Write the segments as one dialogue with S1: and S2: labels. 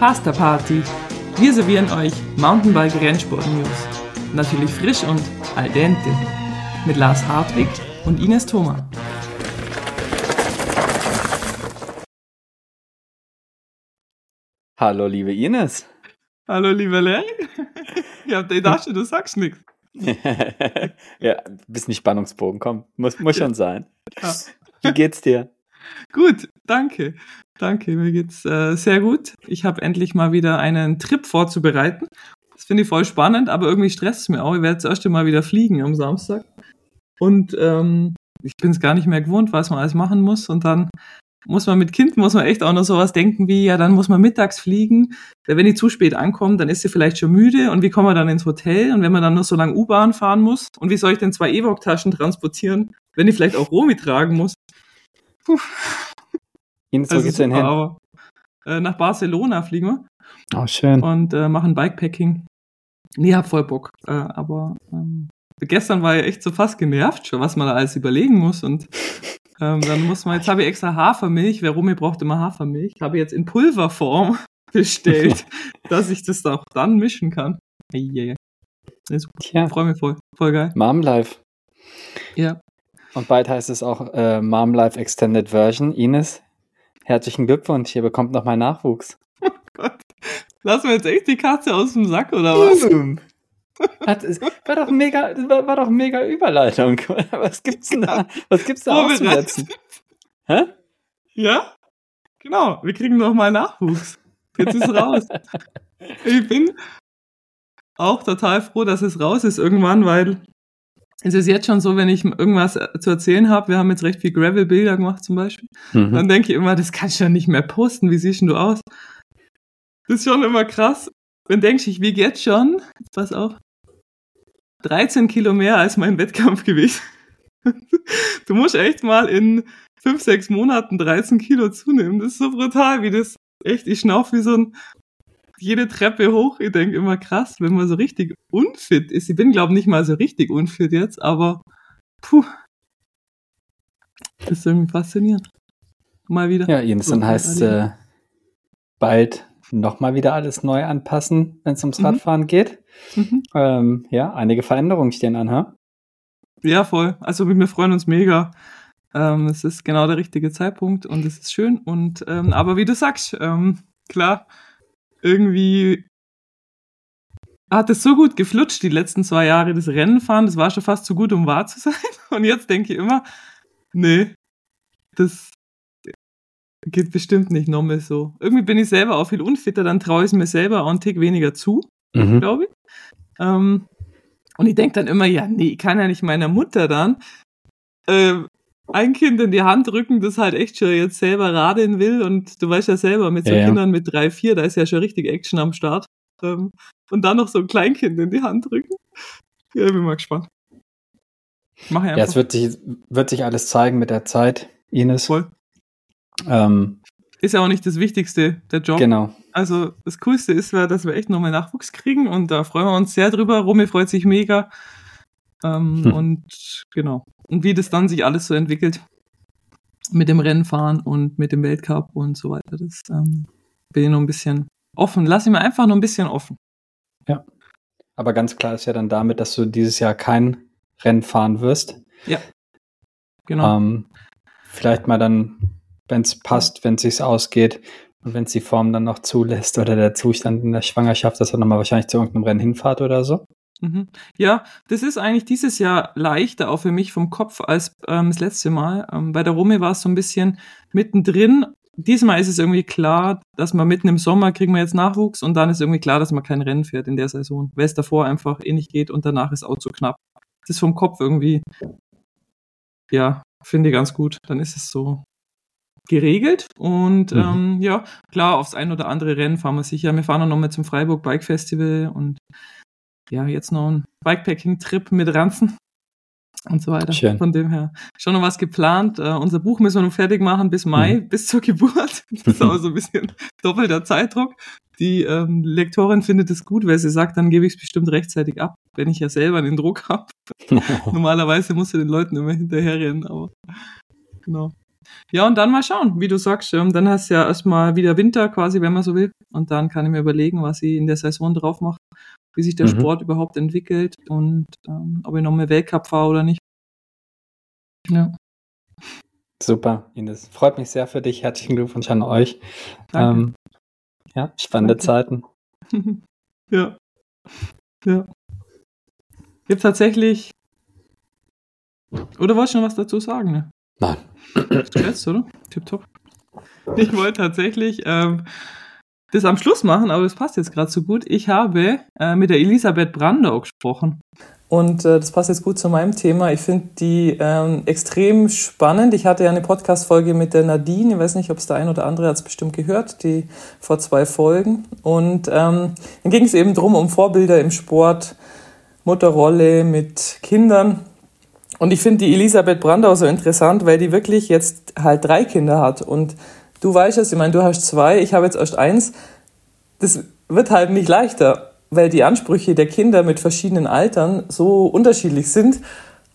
S1: Pasta Party. Wir servieren euch Mountainbike Rennsport News. Natürlich frisch und al dente. Mit Lars Hartwig und Ines Thoma.
S2: Hallo, liebe Ines.
S1: Hallo, lieber Larry. Ich hab gedacht, du sagst nichts.
S2: ja, bisschen Spannungsbogen, komm, muss, muss schon sein. Ja. Wie geht's dir?
S1: Gut, danke. Danke, mir geht's äh, sehr gut. Ich habe endlich mal wieder einen Trip vorzubereiten. Das finde ich voll spannend, aber irgendwie stresst es mir auch. Ich werde zuerst mal wieder fliegen am Samstag. Und ähm, ich bin es gar nicht mehr gewohnt, was man alles machen muss. Und dann muss man mit Kind, muss man echt auch noch sowas denken wie, ja, dann muss man mittags fliegen. Wenn die zu spät ankommt, dann ist sie vielleicht schon müde. Und wie kommen wir dann ins Hotel? Und wenn man dann noch so lange U-Bahn fahren muss? Und wie soll ich denn zwei E-Book-Taschen transportieren, wenn ich vielleicht auch Romi tragen muss?
S2: Puh. Wo also geht's denn hin? Aber,
S1: äh, nach Barcelona fliegen wir.
S2: Oh, schön.
S1: Und äh, machen Bikepacking. Nee, hab voll Bock. Äh, aber ähm, gestern war ja echt so fast genervt schon, was man da alles überlegen muss. Und ähm, dann muss man, jetzt habe ich extra Hafermilch. Wer Romy braucht immer Hafermilch. Habe ich jetzt in Pulverform bestellt, dass ich das auch dann mischen kann. Yeah. Ja. Freue mich voll. Voll geil.
S2: Mom Life.
S1: Ja.
S2: Und bald heißt es auch äh, Mom Life Extended Version. Ines, herzlichen Glückwunsch, ihr bekommt noch mal Nachwuchs.
S1: Oh Gott. Lassen wir jetzt echt die Katze aus dem Sack oder was?
S2: Hat, war doch mega, war, war, doch mega Überleitung. Was gibt's denn da? Was gibt's da auszusetzen?
S1: Hä? Ja? Genau, wir kriegen noch mal Nachwuchs. Jetzt ist raus. Ich bin auch total froh, dass es raus ist irgendwann, weil es ist jetzt schon so, wenn ich irgendwas zu erzählen habe, wir haben jetzt recht viel Gravel-Bilder gemacht zum Beispiel, mhm. dann denke ich immer, das kannst du ja nicht mehr posten, wie siehst du aus? Das ist schon immer krass. Dann denke ich, wie jetzt schon, pass auf, 13 Kilo mehr als mein Wettkampfgewicht. du musst echt mal in 5, 6 Monaten 13 Kilo zunehmen. Das ist so brutal, wie das echt, ich schnauf wie so ein jede Treppe hoch. Ich denke immer krass, wenn man so richtig unfit ist. Ich bin, glaube nicht mal so richtig unfit jetzt, aber puh. Das ist irgendwie faszinierend. Mal wieder.
S2: Ja, Jens, dann heißt äh, bald nochmal wieder alles neu anpassen, wenn es ums mhm. Radfahren geht. Mhm. Ähm, ja, einige Veränderungen stehen an, ha?
S1: Ja, voll. Also wir freuen uns mega. Ähm, es ist genau der richtige Zeitpunkt und es ist schön. Und ähm, aber wie du sagst, ähm, klar, irgendwie hat es so gut geflutscht, die letzten zwei Jahre das Rennen fahren. Das war schon fast zu gut, um wahr zu sein. Und jetzt denke ich immer, nee, das geht bestimmt nicht nochmal so. Irgendwie bin ich selber auch viel unfitter, dann traue ich es mir selber auch einen Tick weniger zu, mhm. glaube ich. Ähm, und ich denke dann immer, ja, nee, ich kann ja nicht meiner Mutter dann äh, ein Kind in die Hand drücken, das halt echt schon jetzt selber radeln will. Und du weißt ja selber, mit so ja, Kindern mit drei, vier, da ist ja schon richtig Action am Start. Ähm, und dann noch so ein Kleinkind in die Hand drücken. Ja, bin mal gespannt.
S2: Mach ja, es wird sich, wird sich alles zeigen mit der Zeit, Ines. Voll.
S1: Ähm, ist ja auch nicht das Wichtigste, der Job.
S2: Genau.
S1: Also das Coolste ist, dass wir echt nochmal Nachwuchs kriegen und da freuen wir uns sehr drüber. Romy freut sich mega. Ähm, hm. Und genau. Und wie das dann sich alles so entwickelt mit dem Rennfahren und mit dem Weltcup und so weiter, das ähm, bin ich noch ein bisschen offen. Lass ich mir einfach noch ein bisschen offen.
S2: Ja. Aber ganz klar ist ja dann damit, dass du dieses Jahr kein Rennen fahren wirst.
S1: Ja. Genau.
S2: Ähm, vielleicht mal dann, wenn es passt, wenn es sich ausgeht und wenn es die Form dann noch zulässt oder der Zustand in der Schwangerschaft, dass er nochmal wahrscheinlich zu irgendeinem Rennen hinfahrt oder so.
S1: Mhm. Ja, das ist eigentlich dieses Jahr leichter auch für mich vom Kopf als ähm, das letzte Mal. Ähm, bei der Rome war es so ein bisschen mittendrin. Diesmal ist es irgendwie klar, dass man mitten im Sommer kriegen wir jetzt Nachwuchs und dann ist irgendwie klar, dass man kein Rennen fährt in der Saison, weil es davor einfach eh nicht geht und danach ist auch zu knapp. Das ist vom Kopf irgendwie, ja, finde ich ganz gut. Dann ist es so geregelt und mhm. ähm, ja, klar, aufs ein oder andere Rennen fahren wir sicher. Wir fahren auch noch mal zum Freiburg Bike Festival und ja, jetzt noch ein Bikepacking-Trip mit Ranzen und so weiter. Schön. Von dem her schon noch was geplant. Uh, unser Buch müssen wir noch fertig machen bis Mai, mhm. bis zur Geburt. Das ist aber so ein bisschen doppelter Zeitdruck. Die ähm, Lektorin findet es gut, weil sie sagt, dann gebe ich es bestimmt rechtzeitig ab, wenn ich ja selber den Druck habe. Normalerweise muss du den Leuten immer hinterherrennen, aber genau. Ja, und dann mal schauen, wie du sagst. Ähm, dann hast du ja erstmal wieder Winter quasi, wenn man so will. Und dann kann ich mir überlegen, was ich in der Saison drauf mache, wie sich der mhm. Sport überhaupt entwickelt und ähm, ob ich noch mehr Weltcup fahre oder nicht.
S2: Ja. Super, Ines. Freut mich sehr für dich. Herzlichen Glückwunsch an euch. Ähm, ja, spannende Danke.
S1: Zeiten. ja. Ja. Gibt tatsächlich. Oder wolltest du noch was dazu sagen? Ne?
S2: Nein.
S1: Stress, oder? Tipptopp. Ich wollte tatsächlich ähm, das am Schluss machen, aber das passt jetzt gerade so gut. Ich habe äh, mit der Elisabeth Brandau gesprochen. Und äh, das passt jetzt gut zu meinem Thema. Ich finde die ähm, extrem spannend. Ich hatte ja eine Podcast-Folge mit der Nadine. Ich weiß nicht, ob es der ein oder andere hat es bestimmt gehört, die vor zwei Folgen. Und ähm, dann ging es eben drum um Vorbilder im Sport, Mutterrolle mit Kindern. Und ich finde die Elisabeth Brandau so interessant, weil die wirklich jetzt halt drei Kinder hat. Und du weißt es, ich meine, du hast zwei, ich habe jetzt erst eins. Das wird halt nicht leichter weil die Ansprüche der Kinder mit verschiedenen Altern so unterschiedlich sind.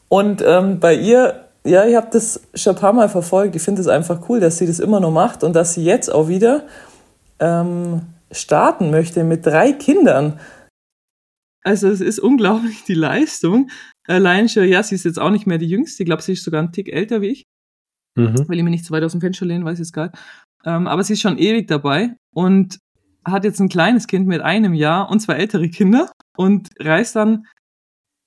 S1: Und ähm, bei ihr, ja, ich habe das schon ein paar Mal verfolgt. Ich finde es einfach cool, dass sie das immer noch macht und dass sie jetzt auch wieder ähm, starten möchte mit drei Kindern. Also es ist unglaublich, die Leistung. Allein schon, ja, sie ist jetzt auch nicht mehr die Jüngste. Ich glaube, sie ist sogar ein Tick älter wie ich. Mhm. Will ich mir nicht zu weit aus dem Fenster lehnen, weiß ich jetzt gar nicht. Ähm, aber sie ist schon ewig dabei. Und hat jetzt ein kleines Kind mit einem Jahr und zwei ältere Kinder und reist dann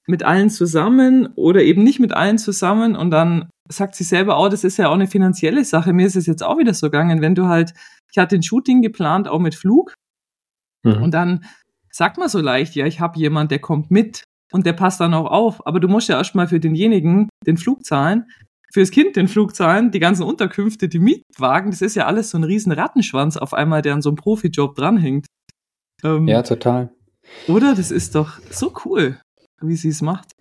S1: mit allen zusammen oder eben nicht mit allen zusammen und dann sagt sie selber, oh, das ist ja auch eine finanzielle Sache. Mir ist es jetzt auch wieder so gegangen, wenn du halt, ich hatte ein Shooting geplant, auch mit Flug mhm. und dann sagt man so leicht, ja, ich habe jemand, der kommt mit und der passt dann auch auf, aber du musst ja erstmal für denjenigen den Flug zahlen fürs Kind den Flug zahlen, die ganzen Unterkünfte, die Mietwagen, das ist ja alles so ein riesen Rattenschwanz auf einmal, der an so einem Profijob dranhängt.
S2: Ähm, ja, total.
S1: Oder? Das ist doch so cool, wie sie es macht.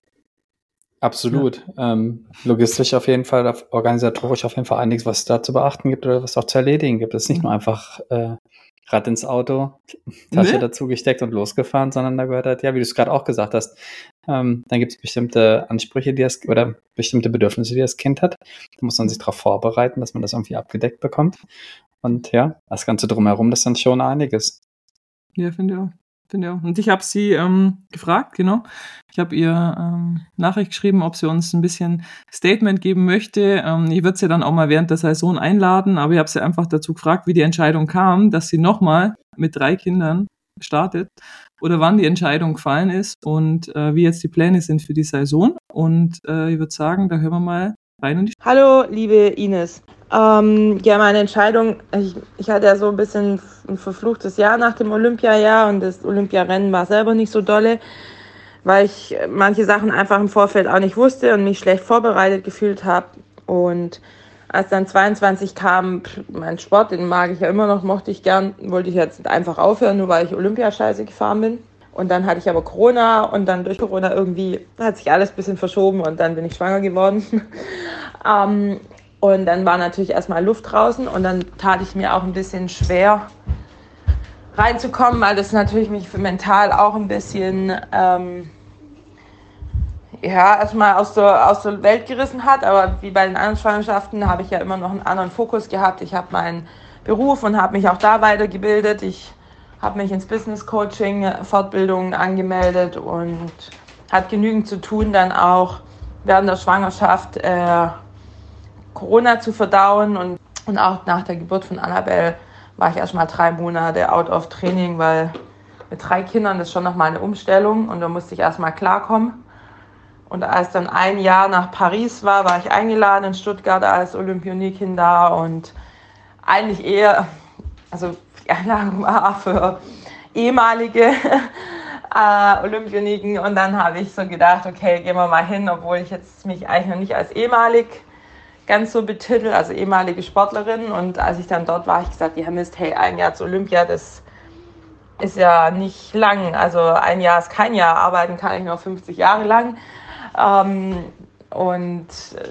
S2: Absolut. Ja. Ähm, logistisch auf jeden Fall, organisatorisch auf jeden Fall einiges, was es da zu beachten gibt oder was auch zu erledigen gibt. Es ist nicht nur einfach äh, Rad ins Auto, Tasche nee? dazu gesteckt und losgefahren, sondern da gehört halt, ja, wie du es gerade auch gesagt hast, ähm, dann gibt es bestimmte Ansprüche, die das oder bestimmte Bedürfnisse, die das Kind hat. Da muss man sich darauf vorbereiten, dass man das irgendwie abgedeckt bekommt. Und ja, das Ganze drumherum, das ist dann schon einiges.
S1: Ja, finde ich auch. Auch. Und ich habe sie ähm, gefragt, genau. Ich habe ihr ähm, Nachricht geschrieben, ob sie uns ein bisschen Statement geben möchte. Ähm, ich würde sie dann auch mal während der Saison einladen, aber ich habe sie einfach dazu gefragt, wie die Entscheidung kam, dass sie nochmal mit drei Kindern startet oder wann die Entscheidung gefallen ist und äh, wie jetzt die Pläne sind für die Saison. Und äh, ich würde sagen, da hören wir mal rein.
S3: Hallo, liebe Ines. Ähm, ja, meine Entscheidung, ich, ich hatte ja so ein bisschen ein verfluchtes Jahr nach dem Olympiajahr und das Olympiarennen war selber nicht so dolle, weil ich manche Sachen einfach im Vorfeld auch nicht wusste und mich schlecht vorbereitet gefühlt habe. Und als dann 22 kam, mein Sport, den mag ich ja immer noch, mochte ich gern, wollte ich jetzt einfach aufhören, nur weil ich Olympiascheiße gefahren bin. Und dann hatte ich aber Corona und dann durch Corona irgendwie hat sich alles ein bisschen verschoben und dann bin ich schwanger geworden. ähm, und dann war natürlich erstmal Luft draußen und dann tat ich mir auch ein bisschen schwer reinzukommen, weil das natürlich mich mental auch ein bisschen ähm, ja, erstmal aus der, aus der Welt gerissen hat. Aber wie bei den anderen Schwangerschaften habe ich ja immer noch einen anderen Fokus gehabt. Ich habe meinen Beruf und habe mich auch da weitergebildet. Ich habe mich ins Business Coaching, äh, Fortbildungen angemeldet und hat genügend zu tun, dann auch während der Schwangerschaft äh, Corona zu verdauen und, und auch nach der Geburt von Annabelle war ich erstmal drei Monate out of Training, weil mit drei Kindern ist schon nochmal eine Umstellung und da musste ich erstmal klarkommen. Und als dann ein Jahr nach Paris war, war ich eingeladen in Stuttgart als Olympionikin da und eigentlich eher, also die Einladung war für ehemalige äh, Olympioniken und dann habe ich so gedacht, okay, gehen wir mal hin, obwohl ich jetzt mich eigentlich noch nicht als ehemalig ganz so betitelt, also ehemalige Sportlerin und als ich dann dort war, habe ich gesagt, ja Mist, hey, ein Jahr zu Olympia, das ist ja nicht lang, also ein Jahr ist kein Jahr, arbeiten kann ich noch 50 Jahre lang ähm, und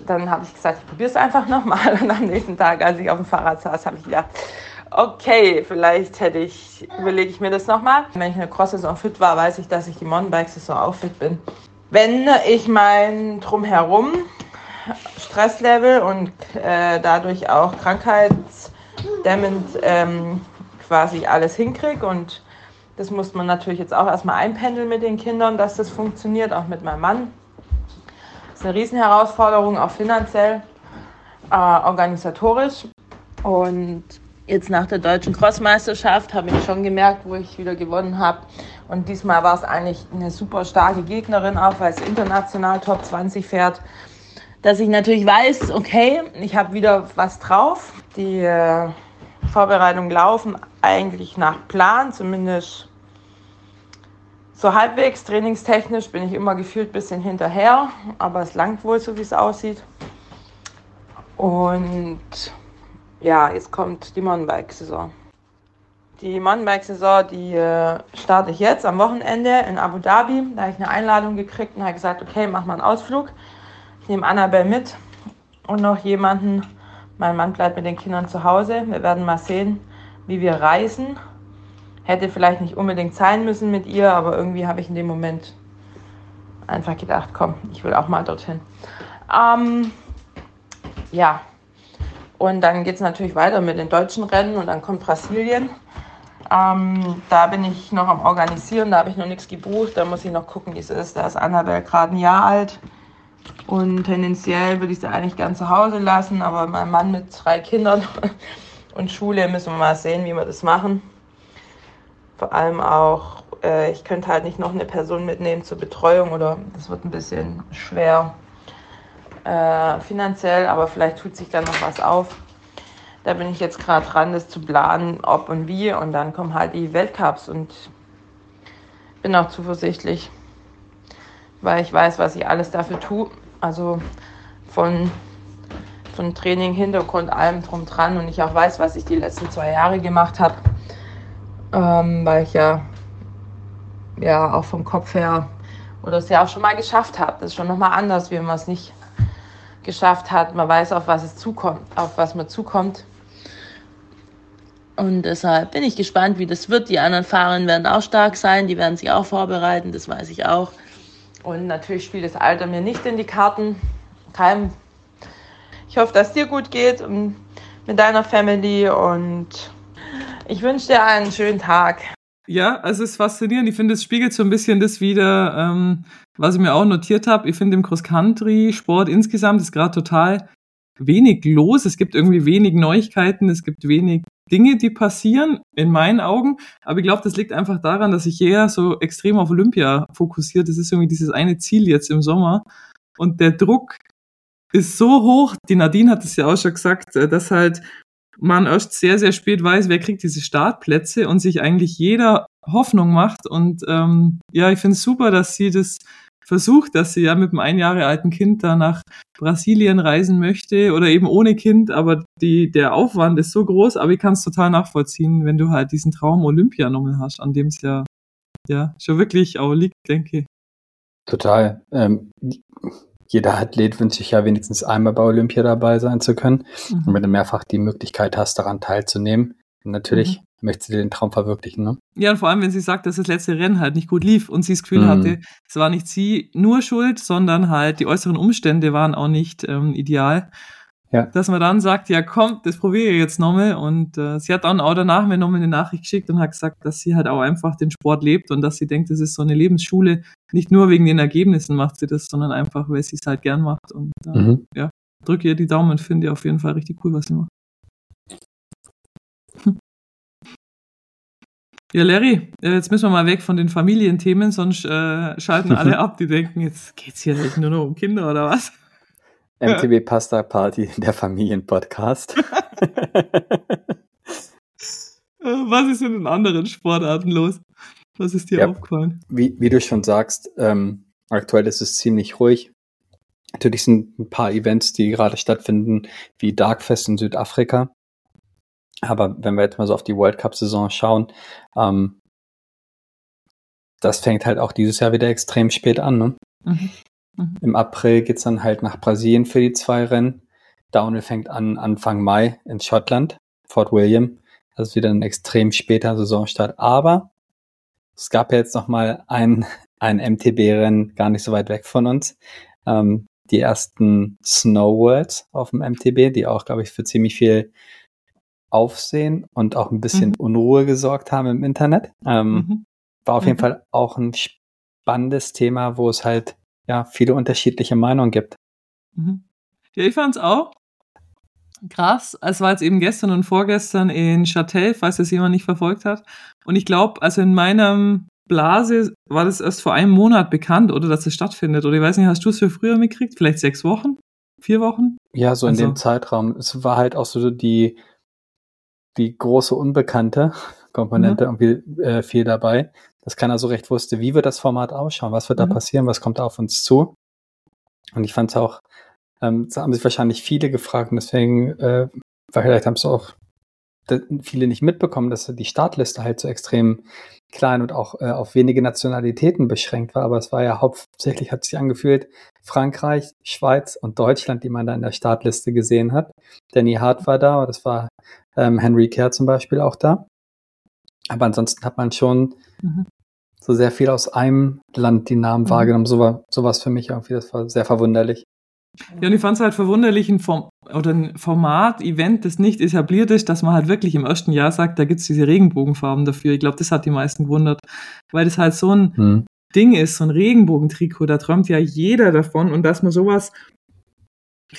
S3: dann habe ich gesagt, ich probiere es einfach nochmal. Und am nächsten Tag, als ich auf dem Fahrrad saß, habe ich gedacht, okay, vielleicht hätte ich, überlege ich mir das nochmal. Wenn ich eine Cross-Saison fit war, weiß ich, dass ich die Mountainbike-Saison auch fit bin. Wenn ich mein Drumherum Stresslevel und äh, dadurch auch krankheitsdämmend ähm, quasi alles hinkriege. Und das muss man natürlich jetzt auch erstmal einpendeln mit den Kindern, dass das funktioniert, auch mit meinem Mann. Das ist eine Riesenherausforderung, auch finanziell, äh, organisatorisch. Und jetzt nach der deutschen Crossmeisterschaft habe ich schon gemerkt, wo ich wieder gewonnen habe. Und diesmal war es eigentlich eine super starke Gegnerin, auch weil es international Top 20 fährt. Dass ich natürlich weiß, okay, ich habe wieder was drauf. Die äh, Vorbereitungen laufen eigentlich nach Plan, zumindest so halbwegs. Trainingstechnisch bin ich immer gefühlt ein bisschen hinterher, aber es langt wohl, so wie es aussieht. Und ja, jetzt kommt die Mountainbike-Saison. Die Mountainbike-Saison, die äh, starte ich jetzt am Wochenende in Abu Dhabi. Da habe ich eine Einladung gekriegt und habe gesagt, okay, mach mal einen Ausflug. Nehme Annabelle mit und noch jemanden. Mein Mann bleibt mit den Kindern zu Hause. Wir werden mal sehen, wie wir reisen. Hätte vielleicht nicht unbedingt sein müssen mit ihr, aber irgendwie habe ich in dem Moment einfach gedacht, komm, ich will auch mal dorthin. Ähm, ja, und dann geht es natürlich weiter mit den deutschen Rennen und dann kommt Brasilien. Ähm, da bin ich noch am Organisieren, da habe ich noch nichts gebucht. Da muss ich noch gucken, wie es ist. Da ist Annabelle gerade ein Jahr alt. Und tendenziell würde ich sie eigentlich gern zu Hause lassen, aber mein Mann mit drei Kindern und Schule müssen wir mal sehen, wie wir das machen. Vor allem auch, äh, ich könnte halt nicht noch eine Person mitnehmen zur Betreuung oder das wird ein bisschen schwer äh, finanziell, aber vielleicht tut sich da noch was auf. Da bin ich jetzt gerade dran, das zu planen, ob und wie. Und dann kommen halt die Weltcups und bin auch zuversichtlich, weil ich weiß, was ich alles dafür tue. Also von, von Training, Hintergrund, allem drum dran. Und ich auch weiß, was ich die letzten zwei Jahre gemacht habe, ähm, weil ich ja, ja auch vom Kopf her oder es ja auch schon mal geschafft habe. Das ist schon nochmal anders, wie man es nicht geschafft hat. Man weiß, auf was es zukommt, auf was man zukommt. Und deshalb bin ich gespannt, wie das wird. Die anderen Fahrerinnen werden auch stark sein, die werden sich auch vorbereiten, das weiß ich auch. Und natürlich spielt das Alter mir nicht in die Karten. Kein. Ich hoffe, dass dir gut geht mit deiner Family und ich wünsche dir einen schönen Tag.
S1: Ja, also es ist faszinierend. Ich finde, es spiegelt so ein bisschen das wieder, ähm, was ich mir auch notiert habe. Ich finde, im Cross-Country-Sport insgesamt ist gerade total wenig los. Es gibt irgendwie wenig Neuigkeiten. Es gibt wenig Dinge, die passieren, in meinen Augen. Aber ich glaube, das liegt einfach daran, dass ich eher so extrem auf Olympia fokussiert. Das ist irgendwie dieses eine Ziel jetzt im Sommer. Und der Druck ist so hoch. Die Nadine hat es ja auch schon gesagt, äh, dass halt man erst sehr, sehr spät weiß, wer kriegt diese Startplätze und sich eigentlich jeder Hoffnung macht. Und ähm, ja, ich finde es super, dass sie das versucht, dass sie ja mit einem ein Jahre alten Kind da nach Brasilien reisen möchte oder eben ohne Kind, aber die, der Aufwand ist so groß, aber ich kann es total nachvollziehen, wenn du halt diesen Traum Olympia nochmal hast, an dem es ja, ja schon wirklich auch liegt, denke ich.
S2: Total. Ähm, jeder Athlet wünscht sich ja wenigstens einmal bei Olympia dabei sein zu können. Mhm. Und wenn du mehrfach die Möglichkeit hast, daran teilzunehmen, natürlich mhm. Möchtest du dir den Traum verwirklichen. Ne?
S1: Ja, und vor allem, wenn sie sagt, dass das letzte Rennen halt nicht gut lief und sie das Gefühl mhm. hatte, es war nicht sie nur schuld, sondern halt die äußeren Umstände waren auch nicht ähm, ideal. Ja. Dass man dann sagt, ja komm, das probiere ich jetzt nochmal. Und äh, sie hat dann auch danach mir nochmal eine Nachricht geschickt und hat gesagt, dass sie halt auch einfach den Sport lebt und dass sie denkt, das ist so eine Lebensschule. Nicht nur wegen den Ergebnissen macht sie das, sondern einfach, weil sie es halt gern macht. Und äh, mhm. ja, drücke ihr die Daumen und finde auf jeden Fall richtig cool, was sie macht. Ja, Larry, äh, jetzt müssen wir mal weg von den Familienthemen, sonst äh, schalten alle ab, die denken, jetzt geht's hier nicht nur noch um Kinder oder was?
S2: MTB Pasta Party, der Familienpodcast.
S1: Was ist in den anderen Sportarten los? Was ist dir ja, aufgefallen?
S2: Wie, wie, du schon sagst, ähm, aktuell ist es ziemlich ruhig. Natürlich sind ein paar Events, die gerade stattfinden, wie Darkfest in Südafrika. Aber wenn wir jetzt mal so auf die World Cup-Saison schauen, ähm, das fängt halt auch dieses Jahr wieder extrem spät an. Ne? Mhm. Mhm. Im April geht's dann halt nach Brasilien für die zwei Rennen. Downhill fängt an Anfang Mai in Schottland, Fort William. Das ist wieder ein extrem später Saisonstart. Aber es gab ja jetzt noch mal ein, ein MTB-Rennen gar nicht so weit weg von uns. Ähm, die ersten Snow Worlds auf dem MTB, die auch, glaube ich, für ziemlich viel Aufsehen und auch ein bisschen mhm. Unruhe gesorgt haben im Internet. Ähm, mhm. War auf jeden mhm. Fall auch ein spannendes Thema, wo es halt ja viele unterschiedliche Meinungen gibt.
S1: Mhm. Ja, ich fand es auch krass. Es war jetzt eben gestern und vorgestern in Châtel, falls das jemand nicht verfolgt hat. Und ich glaube, also in meinem Blase war das erst vor einem Monat bekannt, oder dass es stattfindet. Oder ich weiß nicht, hast du es für früher mitgekriegt? Vielleicht sechs Wochen? Vier Wochen?
S2: Ja, so also, in dem Zeitraum. Es war halt auch so die, die große unbekannte Komponente ja. irgendwie äh, viel dabei, dass keiner so recht wusste, wie wird das Format ausschauen, was wird mhm. da passieren, was kommt da auf uns zu. Und ich fand es auch ähm, das haben sich wahrscheinlich viele gefragt und deswegen, äh, vielleicht haben es auch viele nicht mitbekommen, dass die Startliste halt so extrem klein und auch äh, auf wenige Nationalitäten beschränkt war. Aber es war ja hauptsächlich, hat sich angefühlt, Frankreich, Schweiz und Deutschland, die man da in der Startliste gesehen hat. Danny Hart war da, das war ähm, Henry Kerr zum Beispiel auch da. Aber ansonsten hat man schon mhm. so sehr viel aus einem Land die Namen mhm. wahrgenommen. So war sowas für mich irgendwie, das war sehr verwunderlich.
S1: Ja, und ich fand es halt verwunderlich, ein, Form oder ein Format-Event, das nicht etabliert ist, dass man halt wirklich im ersten Jahr sagt, da gibt's diese Regenbogenfarben dafür. Ich glaube, das hat die meisten gewundert, weil das halt so ein hm. Ding ist, so ein Regenbogentrikot, da träumt ja jeder davon und dass man sowas,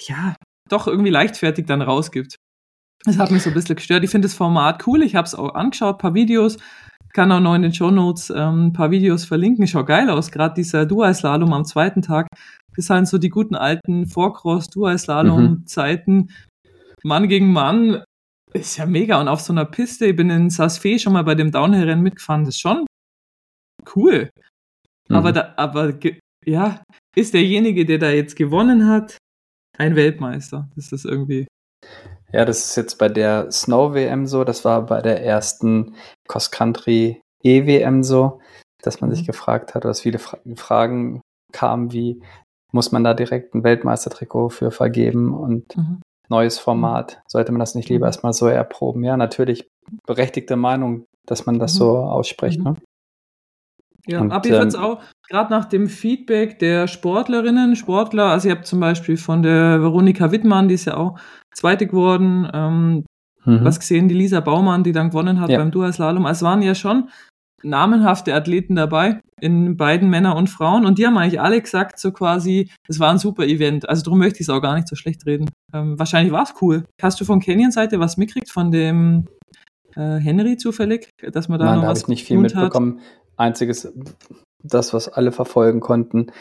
S1: ja, doch irgendwie leichtfertig dann rausgibt. Das hat mich so ein bisschen gestört. Ich finde das Format cool, ich habe es auch angeschaut, paar Videos, kann auch noch in den Show Notes ähm, ein paar Videos verlinken. Schaut geil aus, gerade dieser Dual-Slalom am zweiten Tag das sind so die guten alten Vorcross, Dual-Slalom-Zeiten. Mhm. Mann gegen Mann ist ja mega. Und auf so einer Piste, ich bin in Sasfe schon mal bei dem Downhill-Rennen mitgefahren, das ist schon cool. Mhm. Aber, da, aber ja, ist derjenige, der da jetzt gewonnen hat, ein Weltmeister. Das ist irgendwie.
S2: Ja, das ist jetzt bei der Snow-WM so, das war bei der ersten Cross-Country EWM so, dass man sich mhm. gefragt hat, dass viele Fra Fragen kamen wie, muss man da direkt ein Weltmeistertrikot für vergeben und mhm. neues Format. Sollte man das nicht lieber mhm. erstmal so erproben? Ja, natürlich berechtigte Meinung, dass man das mhm. so ausspricht. Mhm. Ne?
S1: Ja, und, aber ich ähm, auch, gerade nach dem Feedback der Sportlerinnen, Sportler, also ihr habt zum Beispiel von der Veronika Wittmann, die ist ja auch Zweite geworden, ähm, mhm. was gesehen, die Lisa Baumann, die dann gewonnen hat ja. beim Dual-Slalom. Also es waren ja schon namenhafte Athleten dabei, in beiden Männer und Frauen. Und die haben eigentlich alle gesagt, so quasi, es war ein super Event. Also darum möchte ich es auch gar nicht so schlecht reden. Ähm, wahrscheinlich war es cool. Hast du von Canyon-Seite was mitgekriegt, von dem äh, Henry zufällig, dass man da
S2: Nein,
S1: noch
S2: da habe ich nicht viel mitbekommen. Hat? Einziges, das, was alle verfolgen konnten,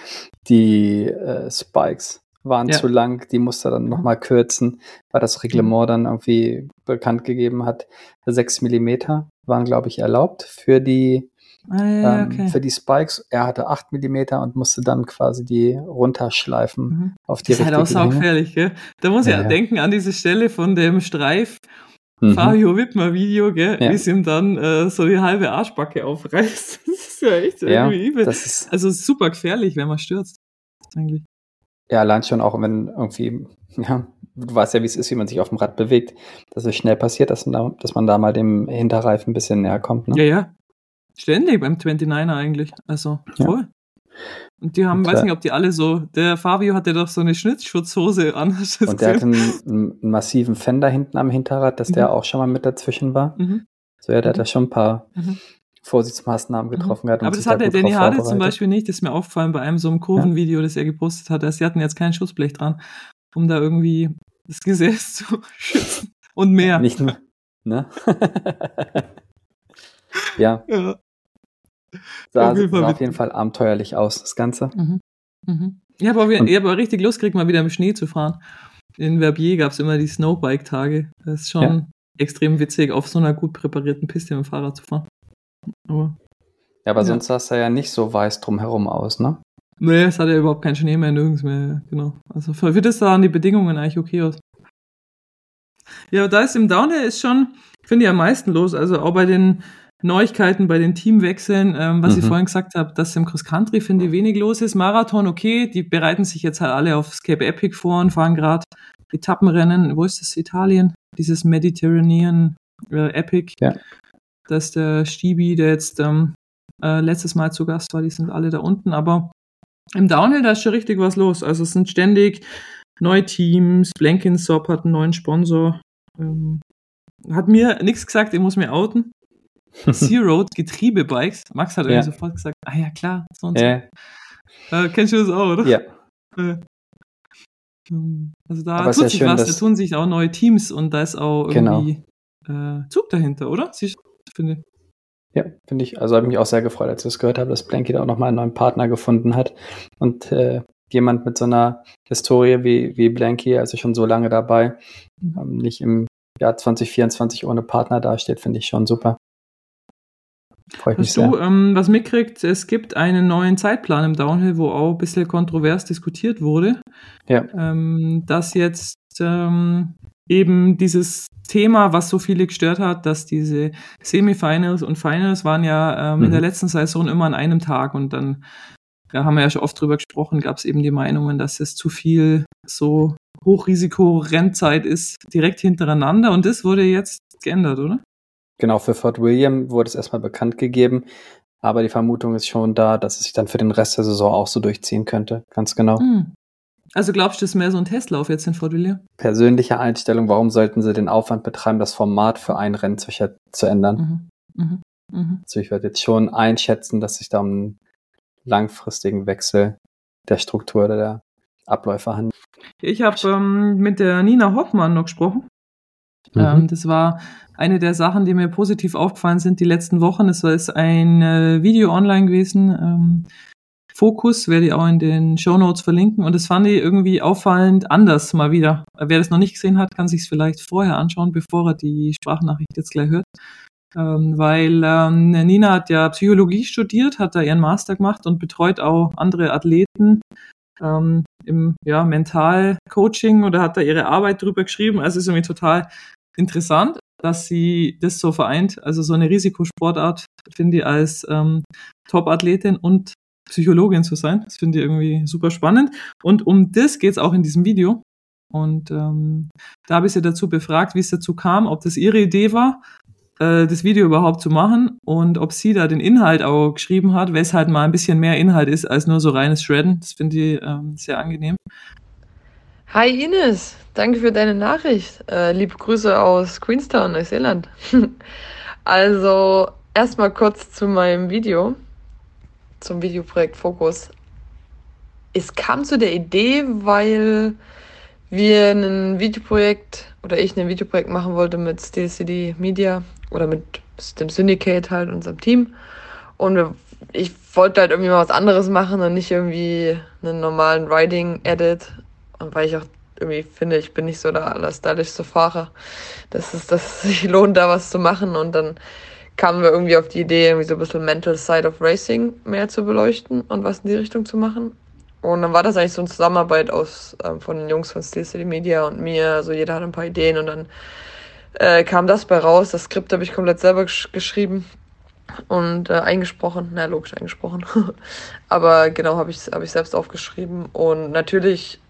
S2: die äh, Spikes waren ja. zu lang, die musste dann nochmal kürzen, weil das Reglement dann irgendwie bekannt gegeben hat. Sechs Millimeter waren, glaube ich, erlaubt für die, ah, ja, ähm, okay. für die Spikes. Er hatte acht Millimeter und musste dann quasi die runterschleifen mhm. auf die
S1: Das ist halt auch saugefährlich, gell? Da muss ich ja, ja, denken an diese Stelle von dem Streif. Mhm. Fabio Wittmer Video, gell, ja. wie es ihm dann äh, so die halbe Arschbacke aufreißt. Das ist ja echt irgendwie übel. Also super gefährlich, wenn man stürzt. Eigentlich.
S2: Ja, allein schon auch, wenn irgendwie, ja, du weißt ja, wie es ist, wie man sich auf dem Rad bewegt, dass es schnell passiert, dass, da, dass man da mal dem Hinterreifen ein bisschen näher kommt. Ne?
S1: Ja, ja. Ständig beim 29er eigentlich. Also voll. Ja. Und die haben, und, weiß nicht, ob die alle so, der Fabio hatte doch so eine Schnitzschutzhose an.
S2: Und der hat einen, einen, massiven Fender hinten am Hinterrad, dass mhm. der auch schon mal mit dazwischen war. Mhm. So, ja, der hat da schon ein paar mhm. Vorsichtsmaßnahmen mhm. getroffen hat.
S1: Aber das hat der Danny Hardy zum Beispiel nicht. Das ist mir aufgefallen bei einem so einem Kurvenvideo, das er gepostet hat. Sie hatten jetzt kein Schutzblech dran, um da irgendwie das Gesäß zu schützen. Und mehr.
S2: Nicht nur, ne? ja. ja. Sah, auf, sah auf jeden Fall abenteuerlich aus, das Ganze. Mhm.
S1: Mhm. Ich habe hab auch richtig Lust gekriegt, mal wieder im Schnee zu fahren. In Verbier gab es immer die Snowbike-Tage. Das ist schon ja. extrem witzig, auf so einer gut präparierten Piste mit dem Fahrrad zu fahren.
S2: Aber, ja, aber ja. sonst sah es ja nicht so weiß drumherum aus, ne?
S1: Nee, es hat ja überhaupt keinen Schnee mehr, nirgends mehr, genau. Also für das sahen die Bedingungen eigentlich okay aus. Ja, da ist im Downhill ist schon, finde ich, am meisten los. Also auch bei den Neuigkeiten, bei den Teamwechseln, ähm, was mhm. ich vorhin gesagt habe, dass im Cross Country, finde ich, wenig los ist. Marathon, okay, die bereiten sich jetzt halt alle auf Cape Epic vor und fahren gerade Etappenrennen. Wo ist das? Italien? Dieses Mediterranean äh, Epic. Ja dass der Stibi, der jetzt ähm, äh, letztes Mal zu Gast war, die sind alle da unten, aber Im Downhill, da ist schon richtig was los. Also es sind ständig neue Teams. Blankensop hat einen neuen Sponsor. Ähm, hat mir nichts gesagt, ich muss mir outen. Zero Getriebebikes. Max hat ja. irgendwie sofort gesagt, ah ja klar, so und so. Ja. Äh, kennst du das auch, oder?
S2: Ja.
S1: Äh, also da Aber tut sich schön, was, da tun sich auch neue Teams und da ist auch genau. irgendwie genau. äh, Zug dahinter, oder? Ich finde.
S2: Ja, finde ich. Also habe ich mich auch sehr gefreut, als ich das gehört habe, dass Blanky da auch nochmal einen neuen Partner gefunden hat. Und äh, jemand mit so einer Historie wie, wie Blanky, also schon so lange dabei, mhm. ähm, nicht im Jahr 2024 ohne Partner dasteht, finde ich schon super.
S1: Freut mich sehr. du ähm, was mitkriegt, es gibt einen neuen Zeitplan im Downhill, wo auch ein bisschen kontrovers diskutiert wurde. Ja. Ähm, dass jetzt ähm, eben dieses Thema, was so viele gestört hat, dass diese Semifinals und Finals waren ja mhm. in der mhm. letzten Saison immer an einem Tag und dann da haben wir ja schon oft drüber gesprochen, gab es eben die Meinungen, dass es zu viel so Hochrisiko-Rennzeit ist, direkt hintereinander und das wurde jetzt geändert, oder?
S2: Genau, für Fort William wurde es erstmal bekannt gegeben, aber die Vermutung ist schon da, dass es sich dann für den Rest der Saison auch so durchziehen könnte. Ganz genau. Mhm.
S1: Also glaubst du, das ist mehr so ein Testlauf jetzt in Fort William?
S2: Persönliche Einstellung, warum sollten sie den Aufwand betreiben, das Format für ein Rennen zu, zu ändern? Mhm. Mhm. Mhm. Also ich würde jetzt schon einschätzen, dass sich da um einen langfristigen Wechsel der Struktur oder der Abläufe handelt.
S1: Ich habe ähm, mit der Nina Hoffmann noch gesprochen. Mhm. Ähm, das war eine der Sachen, die mir positiv aufgefallen sind die letzten Wochen. Es ist ein äh, Video online gewesen, ähm, Fokus, werde ich auch in den Show Notes verlinken. Und das fand ich irgendwie auffallend anders mal wieder. Wer das noch nicht gesehen hat, kann sich es vielleicht vorher anschauen, bevor er die Sprachnachricht jetzt gleich hört. Ähm, weil ähm, Nina hat ja Psychologie studiert, hat da ihren Master gemacht und betreut auch andere Athleten ähm, im ja, Mental-Coaching oder hat da ihre Arbeit drüber geschrieben. Also ist irgendwie total interessant, dass sie das so vereint. Also so eine Risikosportart finde ich als ähm, Top-Athletin und Psychologin zu sein. Das finde ich irgendwie super spannend. Und um das geht es auch in diesem Video. Und ähm, da habe ich sie dazu befragt, wie es dazu kam, ob das ihre Idee war, äh, das Video überhaupt zu machen und ob sie da den Inhalt auch geschrieben hat, weshalb mal ein bisschen mehr Inhalt ist als nur so reines Shredden. Das finde ich ähm, sehr angenehm.
S4: Hi Ines, danke für deine Nachricht. Äh, liebe Grüße aus Queenstown, Neuseeland. also erstmal kurz zu meinem Video zum Videoprojekt Fokus. Es kam zu der Idee, weil wir ein Videoprojekt oder ich ein Videoprojekt machen wollte mit Steel City Media oder mit dem Syndicate halt, unserem Team. Und ich wollte halt irgendwie mal was anderes machen und nicht irgendwie einen normalen Riding-Edit. Und weil ich auch irgendwie finde, ich bin nicht so der allerstylischste Fahrer, dass es, dass es sich lohnt, da was zu machen. Und dann kamen wir irgendwie auf die Idee, irgendwie so ein bisschen Mental Side of Racing mehr zu beleuchten und was in die Richtung zu machen. Und dann war das eigentlich so eine Zusammenarbeit aus ähm, von den Jungs von Steel City Media und mir. Also jeder hat ein paar Ideen und dann äh, kam das bei raus. Das Skript habe ich komplett selber gesch geschrieben und äh, eingesprochen. Na, logisch eingesprochen. Aber genau habe ich, hab ich selbst aufgeschrieben. Und natürlich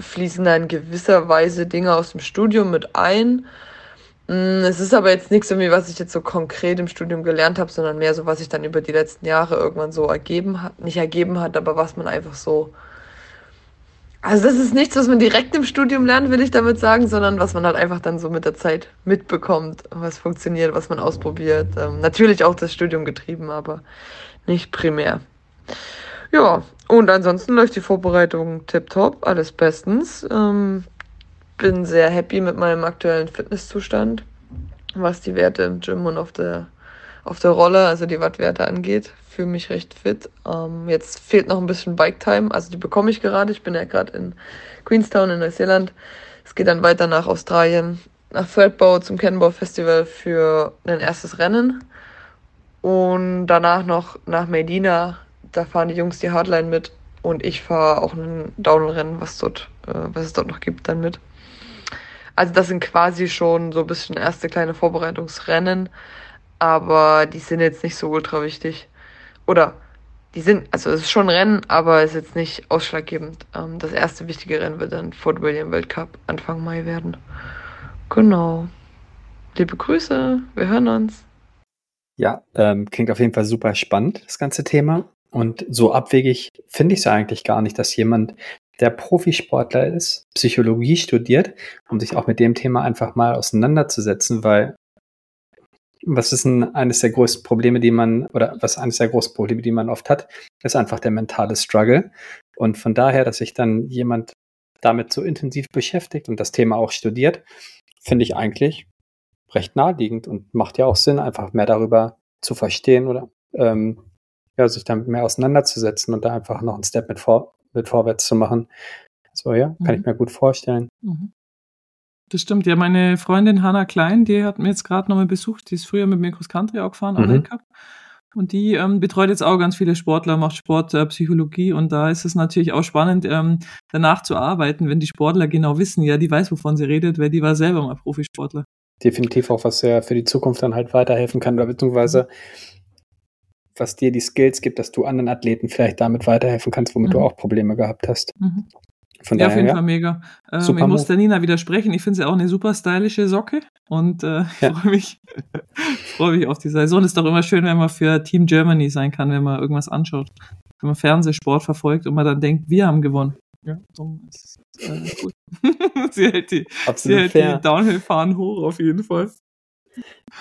S4: fließen da in gewisser Weise Dinge aus dem Studium mit ein. Mm, es ist aber jetzt nichts irgendwie, was ich jetzt so konkret im Studium gelernt habe, sondern mehr so, was sich dann über die letzten Jahre irgendwann so ergeben hat. Nicht ergeben hat, aber was man einfach so. Also das ist nichts, was man direkt im Studium lernt, will ich damit sagen, sondern was man halt einfach dann so mit der Zeit mitbekommt, was funktioniert, was man ausprobiert. Ähm, natürlich auch das Studium getrieben, aber nicht primär. Ja, und ansonsten läuft die Vorbereitung tipptopp, alles bestens. Ähm, bin sehr happy mit meinem aktuellen Fitnesszustand, was die Werte im Gym und auf der, auf der Rolle, also die Wattwerte angeht. Fühle mich recht fit. Ähm, jetzt fehlt noch ein bisschen Bike Time, also die bekomme ich gerade. Ich bin ja gerade in Queenstown in Neuseeland. Es geht dann weiter nach Australien, nach Threadbow zum Cannonball Festival für ein erstes Rennen. Und danach noch nach Medina. Da fahren die Jungs die Hardline mit und ich fahre auch ein Downhill-Rennen, was äh, was es dort noch gibt, dann mit. Also das sind quasi schon so ein bisschen erste kleine Vorbereitungsrennen, aber die sind jetzt nicht so ultra wichtig. Oder die sind, also es ist schon ein Rennen, aber es ist jetzt nicht ausschlaggebend. Ähm, das erste wichtige Rennen wird dann Fort William Weltcup Anfang Mai werden. Genau. Liebe Grüße, wir hören uns.
S2: Ja, ähm, klingt auf jeden Fall super spannend, das ganze Thema. Und so abwegig finde ich es eigentlich gar nicht, dass jemand, der Profisportler ist, Psychologie studiert, um sich auch mit dem Thema einfach mal auseinanderzusetzen, weil was ist denn eines der größten Probleme, die man, oder was eines der großen Probleme, die man oft hat, ist einfach der mentale Struggle. Und von daher, dass sich dann jemand damit so intensiv beschäftigt und das Thema auch studiert, finde ich eigentlich recht naheliegend und macht ja auch Sinn, einfach mehr darüber zu verstehen oder ähm, ja, sich damit mehr auseinanderzusetzen und da einfach noch einen Step mit, vor, mit vorwärts zu machen. So, ja, kann mhm. ich mir gut vorstellen. Mhm.
S1: Das stimmt. Ja, meine Freundin Hanna Klein, die hat mir jetzt gerade nochmal besucht. Die ist früher mit mir Cross Country auch gefahren, mhm. Weltcup. Und die ähm, betreut jetzt auch ganz viele Sportler, macht Sportpsychologie. Äh, und da ist es natürlich auch spannend, ähm, danach zu arbeiten, wenn die Sportler genau wissen, ja, die weiß, wovon sie redet, weil die war selber mal Profisportler.
S2: Definitiv auch, was ja für die Zukunft dann halt weiterhelfen kann, oder beziehungsweise was dir die Skills gibt, dass du anderen Athleten vielleicht damit weiterhelfen kannst, womit mhm. du auch Probleme gehabt hast. Mhm.
S1: Von ja, daher, auf jeden ja. Fall mega. Ähm, ich muss der Nina widersprechen. Ich finde sie auch eine super stylische Socke und äh, ja. freue mich, freu mich auf die Saison. Ist doch immer schön, wenn man für Team Germany sein kann, wenn man irgendwas anschaut. Wenn man Fernsehsport verfolgt und man dann denkt, wir haben gewonnen. Ja, so ist äh, gut. sie hält die, sie hält die Downhill-Fahren hoch auf jeden Fall.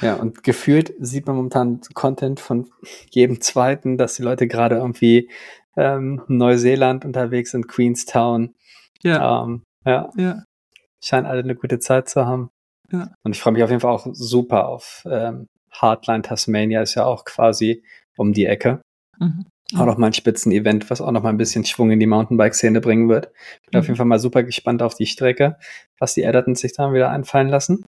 S2: Ja, und gefühlt sieht man momentan Content von jedem Zweiten, dass die Leute gerade irgendwie ähm, Neuseeland unterwegs sind, Queenstown. Ja. Ähm, ja. ja. Scheinen alle eine gute Zeit zu haben. Ja. Und ich freue mich auf jeden Fall auch super auf ähm, Hardline Tasmania, ist ja auch quasi um die Ecke. Mhm. Auch noch mal ein Spitzenevent, was auch noch mal ein bisschen Schwung in die Mountainbike-Szene bringen wird. Bin mhm. auf jeden Fall mal super gespannt auf die Strecke, was die Edderton sich da wieder einfallen lassen.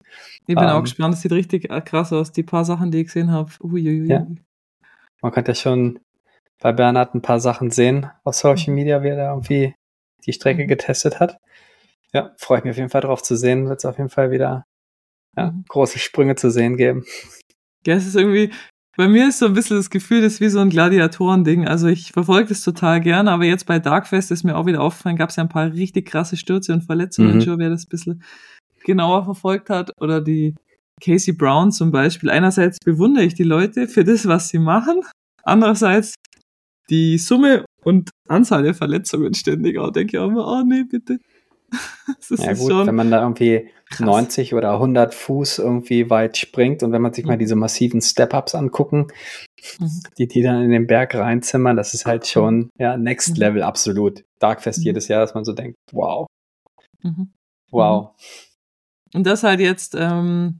S1: Ich bin ähm, auch gespannt, das sieht richtig krass aus, die paar Sachen, die ich gesehen habe. Ja.
S2: Man könnte ja schon bei Bernhard ein paar Sachen sehen auf Social mhm. Media, wie er da irgendwie die Strecke mhm. getestet hat. Ja, freue ich mich auf jeden Fall drauf zu sehen. Wird es auf jeden Fall wieder ja, mhm. große Sprünge zu sehen geben.
S1: Ja, es ist irgendwie, bei mir ist so ein bisschen das Gefühl, das ist wie so ein Gladiatoren-Ding. Also ich verfolge das total gerne, aber jetzt bei Darkfest ist mir auch wieder aufgefallen, gab es ja ein paar richtig krasse Stürze und Verletzungen, mhm. schon wer das ein bisschen genauer verfolgt hat. Oder die Casey Brown zum Beispiel. Einerseits bewundere ich die Leute für das, was sie machen. Andererseits die Summe und Anzahl der Verletzungen ständig auch. Denke ich auch immer, oh nee, bitte.
S2: ja gut, wenn man da irgendwie krass. 90 oder 100 Fuß irgendwie weit springt und wenn man sich mhm. mal diese massiven Step-Ups angucken, mhm. die die dann in den Berg reinzimmern, das ist halt schon ja Next mhm. Level absolut. Darkfest mhm. jedes Jahr, dass man so denkt, wow, mhm. wow.
S1: Mhm. Und dass halt jetzt ähm,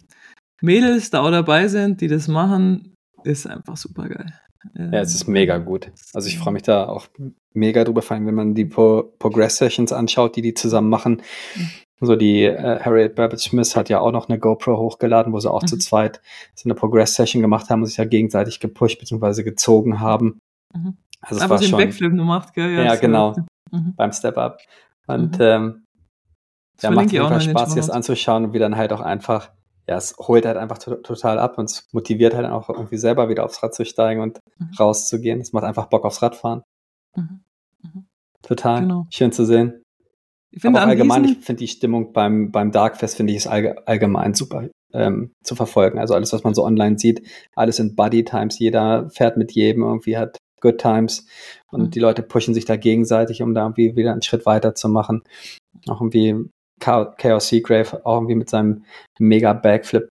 S1: Mädels da auch dabei sind, die das machen, ist einfach super geil.
S2: Ja, es ist mega gut. Also ich freue mich da auch mega drüber, vor allem wenn man die Pro Progress Sessions anschaut, die die zusammen machen. Mhm. So die äh, Harriet Babbitt Smith hat ja auch noch eine GoPro hochgeladen, wo sie auch mhm. zu zweit so eine Progress Session gemacht haben und sich ja gegenseitig gepusht bzw. gezogen haben.
S1: Mhm. Also es Aber war den schon, Backflip gemacht, gell?
S2: Ja, ja genau. Mhm. Beim Step Up. Und mhm. ähm, ja, macht jeden Fall Spaß, sich das anzuschauen und wie dann halt auch einfach ja, es holt halt einfach total ab und es motiviert halt auch irgendwie selber wieder aufs Rad zu steigen und mhm. rauszugehen. Es macht einfach Bock aufs Radfahren. Mhm. Mhm. Total genau. schön zu sehen. Ich finde Aber allgemein, ich finde die Stimmung beim, beim Darkfest, finde ich es allgemein super ähm, zu verfolgen. Also alles, was man so online sieht, alles in Buddy Times, jeder fährt mit jedem, irgendwie hat Good Times und mhm. die Leute pushen sich da gegenseitig, um da irgendwie wieder einen Schritt weiter zu machen. Auch irgendwie Chaos Seagrave auch irgendwie mit seinem mega Backflip.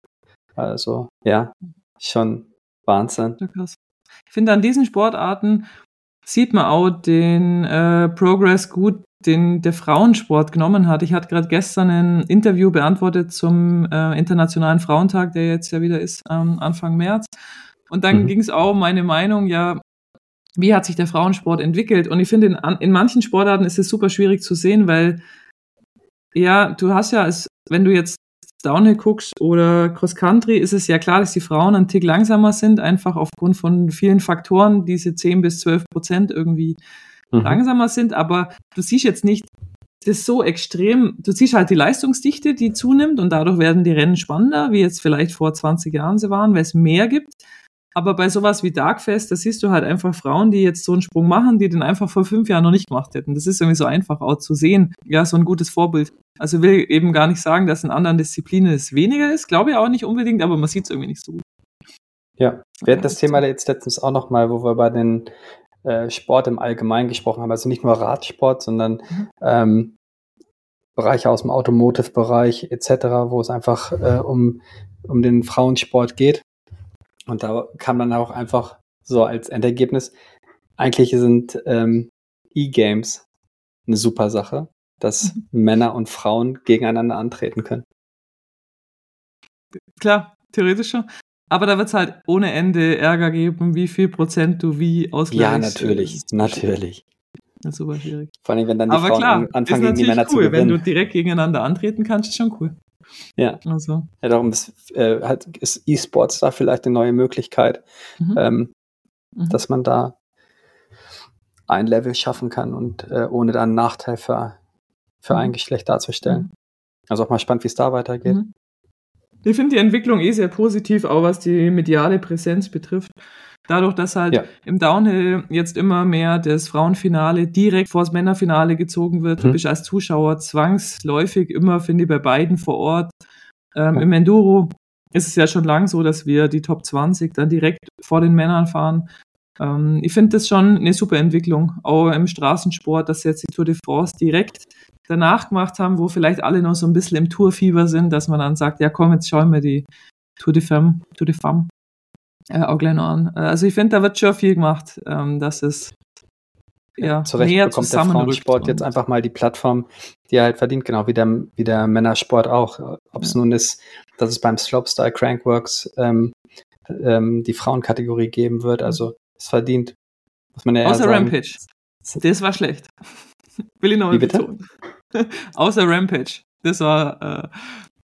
S2: Also, ja, schon Wahnsinn.
S1: Ich finde, an diesen Sportarten sieht man auch den äh, Progress gut, den der Frauensport genommen hat. Ich hatte gerade gestern ein Interview beantwortet zum äh, Internationalen Frauentag, der jetzt ja wieder ist, ähm, Anfang März. Und dann mhm. ging es auch um meine Meinung, ja, wie hat sich der Frauensport entwickelt? Und ich finde, in, in manchen Sportarten ist es super schwierig zu sehen, weil ja, du hast ja, es, wenn du jetzt Downhill guckst oder Cross Country, ist es ja klar, dass die Frauen einen Tick langsamer sind, einfach aufgrund von vielen Faktoren, diese 10 bis 12 Prozent irgendwie mhm. langsamer sind. Aber du siehst jetzt nicht das so extrem, du siehst halt die Leistungsdichte, die zunimmt und dadurch werden die Rennen spannender, wie jetzt vielleicht vor 20 Jahren sie waren, weil es mehr gibt. Aber bei sowas wie Darkfest, da siehst du halt einfach Frauen, die jetzt so einen Sprung machen, die den einfach vor fünf Jahren noch nicht gemacht hätten. Das ist irgendwie so einfach auch zu sehen. Ja, so ein gutes Vorbild. Also will eben gar nicht sagen, dass in anderen Disziplinen es weniger ist. Glaube ich auch nicht unbedingt, aber man sieht es irgendwie nicht so gut.
S2: Ja, wir hatten das Thema jetzt letztens auch nochmal, wo wir bei den äh, Sport im Allgemeinen gesprochen haben, also nicht nur Radsport, sondern mhm. ähm, Bereiche aus dem Automotive-Bereich etc., wo es einfach äh, um, um den Frauensport geht. Und da kam dann auch einfach so als Endergebnis, eigentlich sind ähm, E-Games eine super Sache, dass mhm. Männer und Frauen gegeneinander antreten können.
S1: Klar, theoretisch schon. Aber da wird es halt ohne Ende Ärger geben, wie viel Prozent du wie ausgleichst.
S2: Ja, natürlich, natürlich.
S1: Das ist super schwierig.
S2: Vor allem, wenn dann die
S1: Aber
S2: Frauen
S1: klar,
S2: anfangen,
S1: gegen
S2: die Männer
S1: cool.
S2: zu gewinnen.
S1: Wenn du direkt gegeneinander antreten kannst, ist schon cool.
S2: Ja.
S1: Also.
S2: Ja, darum ist, äh, halt, ist E-Sports da vielleicht eine neue Möglichkeit, mhm. Ähm, mhm. dass man da ein Level schaffen kann und äh, ohne da einen Nachteil für, für mhm. ein Geschlecht darzustellen. Mhm. Also auch mal spannend, wie es da weitergeht.
S1: Mhm. Ich finde die Entwicklung eh sehr positiv, auch was die mediale Präsenz betrifft. Dadurch, dass halt ja. im Downhill jetzt immer mehr das Frauenfinale direkt vor das Männerfinale gezogen wird, mhm. bist als Zuschauer zwangsläufig immer, finde ich, bei beiden vor Ort. Ähm, ja. Im Enduro ist es ja schon lang so, dass wir die Top 20 dann direkt vor den Männern fahren. Ähm, ich finde das schon eine super Entwicklung, auch im Straßensport, dass jetzt die Tour de France direkt danach gemacht haben, wo vielleicht alle noch so ein bisschen im Tourfieber sind, dass man dann sagt, ja komm, jetzt schauen wir die Tour de Femme, Tour de Femme äh, auch gleich noch an. Äh, also ich finde, da wird schon viel gemacht, ähm, dass es ja,
S2: Zu Recht bekommt der Frauensport jetzt einfach mal die Plattform, die er halt verdient, genau wie der, wie der Männersport auch. Ob es ja. nun ist, dass es beim Slopestyle Crankworks ähm, ähm, die Frauenkategorie geben wird, also es verdient,
S1: muss man ja Außer sagen. Rampage. Das war schlecht. Will ich noch mal betonen. Außer Rampage. Das war, äh,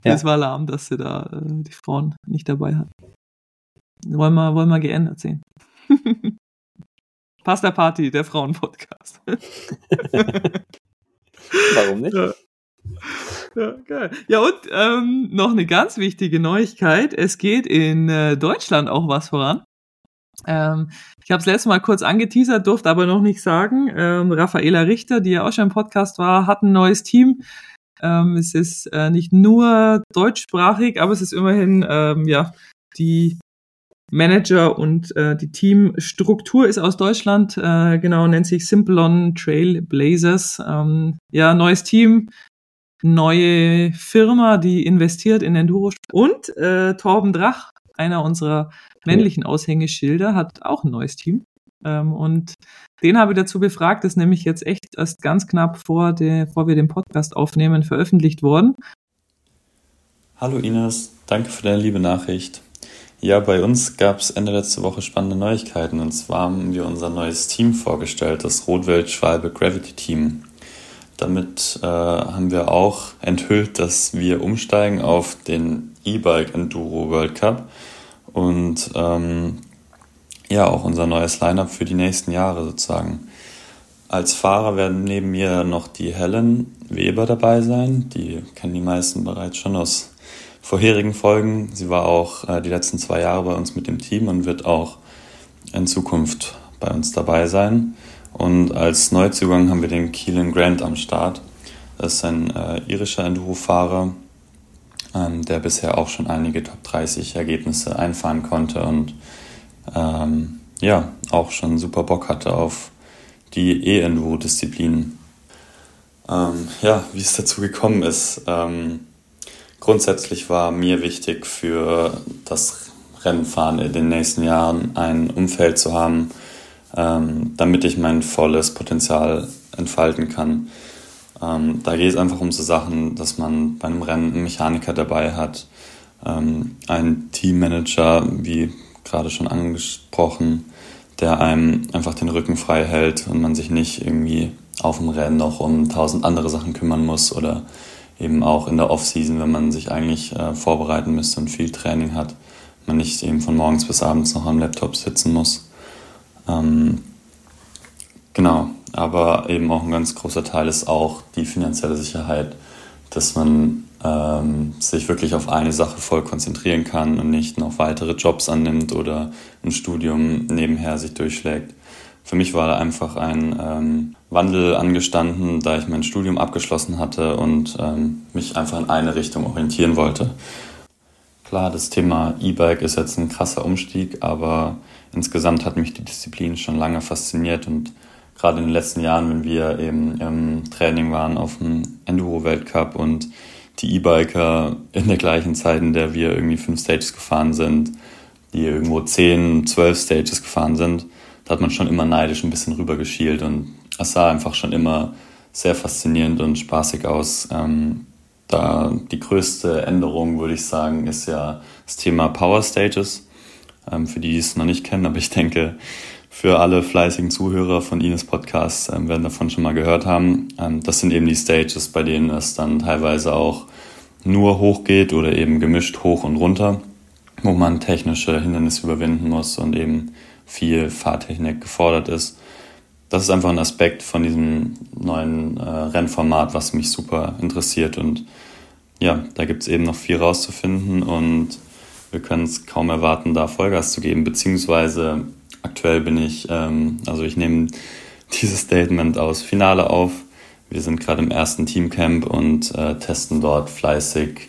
S1: das ja. war lahm, dass sie da äh, die Frauen nicht dabei hat. Wollen wir, wollen wir geändert sehen. Pasta Party, der Frauenpodcast.
S2: Warum nicht?
S1: Ja. Ja, geil. Ja, und ähm, noch eine ganz wichtige Neuigkeit. Es geht in äh, Deutschland auch was voran. Ähm, ich habe es letztes Mal kurz angeteasert, durfte aber noch nicht sagen. Ähm, Raffaela Richter, die ja auch schon im Podcast war, hat ein neues Team. Ähm, es ist äh, nicht nur deutschsprachig, aber es ist immerhin ähm, ja die Manager und äh, die Teamstruktur ist aus Deutschland, äh, genau, nennt sich Simplon Trail Blazers. Ähm, ja, neues Team, neue Firma, die investiert in Enduro. Und äh, Torben Drach, einer unserer männlichen Aushängeschilder, hat auch ein neues Team. Ähm, und den habe ich dazu befragt, ist nämlich jetzt echt erst ganz knapp vor, der, vor wir den Podcast aufnehmen, veröffentlicht worden.
S5: Hallo Ines, danke für deine liebe Nachricht. Ja, bei uns gab es Ende letzte Woche spannende Neuigkeiten. Und zwar haben wir unser neues Team vorgestellt, das Rotwelt-Schwalbe Gravity Team. Damit äh, haben wir auch enthüllt, dass wir umsteigen auf den E-Bike Enduro World Cup und ähm, ja, auch unser neues Lineup für die nächsten Jahre sozusagen. Als Fahrer werden neben mir noch die Helen Weber dabei sein. Die kennen die meisten bereits schon aus vorherigen Folgen. Sie war auch äh, die letzten zwei Jahre bei uns mit dem Team und wird auch in Zukunft bei uns dabei sein. Und als Neuzugang haben wir den Keelan Grant am Start. Das ist ein äh, irischer Enduro-Fahrer, ähm, der bisher auch schon einige Top 30 Ergebnisse einfahren konnte und ähm, ja, auch schon super Bock hatte auf die E-Enduro-Disziplin. Ähm, ja, wie es dazu gekommen ist. Ähm, Grundsätzlich war mir wichtig für das Rennfahren in den nächsten Jahren ein Umfeld zu haben, ähm, damit ich mein volles Potenzial entfalten kann. Ähm, da geht es einfach um so Sachen, dass man bei einem Rennen einen Mechaniker dabei hat, ähm, einen Teammanager, wie gerade schon angesprochen, der einem einfach den Rücken frei hält und man sich nicht irgendwie auf dem Rennen noch um tausend andere Sachen kümmern muss oder eben auch in der Off-Season, wenn man sich eigentlich äh, vorbereiten müsste und viel Training hat, man nicht eben von morgens bis abends noch am Laptop sitzen muss. Ähm, genau, aber eben auch ein ganz großer Teil ist auch die finanzielle Sicherheit, dass man ähm, sich wirklich auf eine Sache voll konzentrieren kann und nicht noch weitere Jobs annimmt oder ein Studium nebenher sich durchschlägt. Für mich war da einfach ein ähm, Wandel angestanden, da ich mein Studium abgeschlossen hatte und ähm, mich einfach in eine Richtung orientieren wollte. Klar, das Thema E-Bike ist jetzt ein krasser Umstieg, aber insgesamt hat mich die Disziplin schon lange fasziniert und gerade in den letzten Jahren, wenn wir eben im Training waren auf dem Enduro-Weltcup und die E-Biker in der gleichen Zeit, in der wir irgendwie fünf Stages gefahren sind, die irgendwo zehn, zwölf Stages gefahren sind, da hat man schon immer neidisch ein bisschen rübergeschielt und es sah einfach schon immer sehr faszinierend und spaßig aus. Ähm, da die größte Änderung, würde ich sagen, ist ja das Thema Power Stages. Ähm, für die, die es noch nicht kennen, aber ich denke, für alle fleißigen Zuhörer von Ines Podcast ähm, werden davon schon mal gehört haben. Ähm, das sind eben die Stages, bei denen es dann teilweise auch nur hoch geht oder eben gemischt hoch und runter, wo man technische Hindernisse überwinden muss und eben viel Fahrtechnik gefordert ist. Das ist einfach ein Aspekt von diesem neuen äh, Rennformat, was mich super interessiert und ja, da gibt es eben noch viel rauszufinden und wir können es kaum erwarten, da Vollgas zu geben, beziehungsweise aktuell bin ich, ähm, also ich nehme dieses Statement aus Finale auf. Wir sind gerade im ersten Teamcamp und äh, testen dort fleißig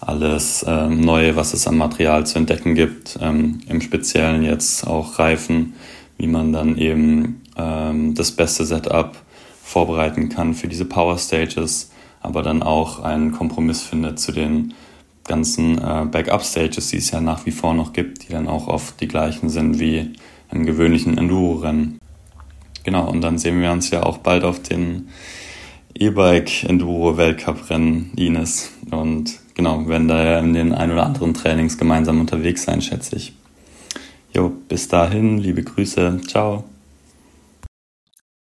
S5: alles ähm, Neue, was es an Material zu entdecken gibt. Ähm, Im Speziellen jetzt auch Reifen, wie man dann eben ähm, das beste Setup vorbereiten kann für diese Power Stages, aber dann auch einen Kompromiss findet zu den ganzen äh, Backup-Stages, die es ja nach wie vor noch gibt, die dann auch oft die gleichen sind wie im gewöhnlichen Enduro-Rennen. Genau, und dann sehen wir uns ja auch bald auf den E-Bike Enduro Weltcup-Rennen, Ines. Und genau, werden da ja in den ein oder anderen Trainings gemeinsam unterwegs sein, schätze ich. Jo, bis dahin, liebe Grüße, ciao.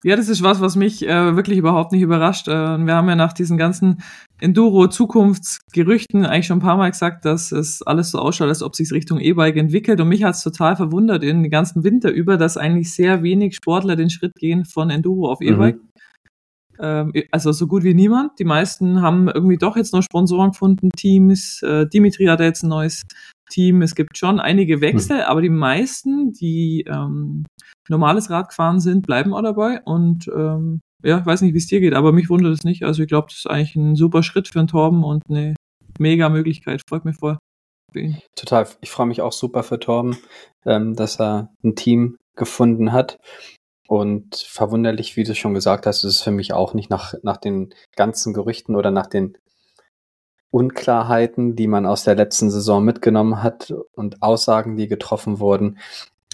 S1: Ja, das ist was, was mich äh, wirklich überhaupt nicht überrascht. Äh, wir haben ja nach diesen ganzen Enduro-Zukunftsgerüchten eigentlich schon ein paar Mal gesagt, dass es alles so ausschaut, als ob sich Richtung E-Bike entwickelt. Und mich hat es total verwundert in den ganzen Winter über, dass eigentlich sehr wenig Sportler den Schritt gehen von Enduro auf E-Bike. Mhm. Ähm, also so gut wie niemand. Die meisten haben irgendwie doch jetzt noch Sponsoren gefunden, Teams. Äh, Dimitri hat jetzt ein neues Team. Es gibt schon einige Wechsel, mhm. aber die meisten, die ähm, normales Rad gefahren sind, bleiben auch dabei. Und ähm, ja, ich weiß nicht, wie es dir geht, aber mich wundert es nicht. Also ich glaube, das ist eigentlich ein super Schritt für einen Torben und eine mega Möglichkeit. Freut mich voll.
S2: Total. Ich freue mich auch super für Torben, ähm, dass er ein Team gefunden hat. Und verwunderlich, wie du schon gesagt hast, ist es für mich auch nicht nach, nach den ganzen Gerüchten oder nach den Unklarheiten, die man aus der letzten Saison mitgenommen hat und Aussagen, die getroffen wurden,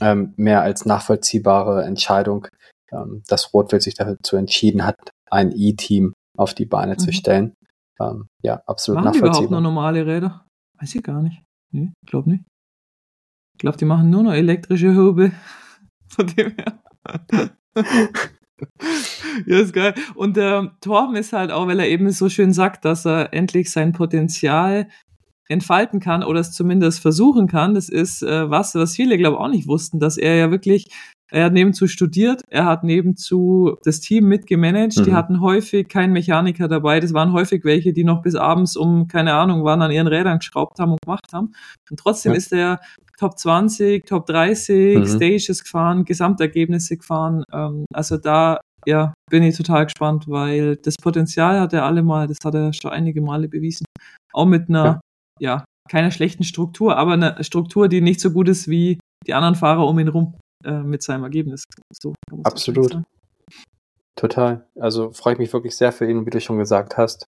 S2: ähm, mehr als nachvollziehbare Entscheidung, ähm, dass Rotwild sich dazu entschieden hat, ein E-Team auf die Beine mhm. zu stellen. Ähm, ja, absolut
S1: machen
S2: nachvollziehbar.
S1: Die überhaupt nur normale Räder? Weiß ich gar nicht. Nee, glaub nicht. Ich glaube, die machen nur noch elektrische Hübe. Von dem her. ja, ist geil. Und der Torben ist halt auch, weil er eben so schön sagt, dass er endlich sein Potenzial entfalten kann oder es zumindest versuchen kann. Das ist äh, was, was viele, glaube ich, auch nicht wussten, dass er ja wirklich, er hat nebenzu studiert, er hat nebenzu das Team mitgemanagt, mhm. die hatten häufig keinen Mechaniker dabei, das waren häufig welche, die noch bis abends um, keine Ahnung, wann an ihren Rädern geschraubt haben und gemacht haben. Und trotzdem ja. ist er Top 20, Top 30 mhm. Stages gefahren, Gesamtergebnisse gefahren. Ähm, also da ja, bin ich total gespannt, weil das Potenzial hat er alle mal, das hat er schon einige Male bewiesen. Auch mit einer, ja, ja keiner schlechten Struktur, aber einer Struktur, die nicht so gut ist wie die anderen Fahrer um ihn rum äh, mit seinem Ergebnis. So,
S2: Absolut. Total. Also freue ich mich wirklich sehr für ihn, wie du schon gesagt hast.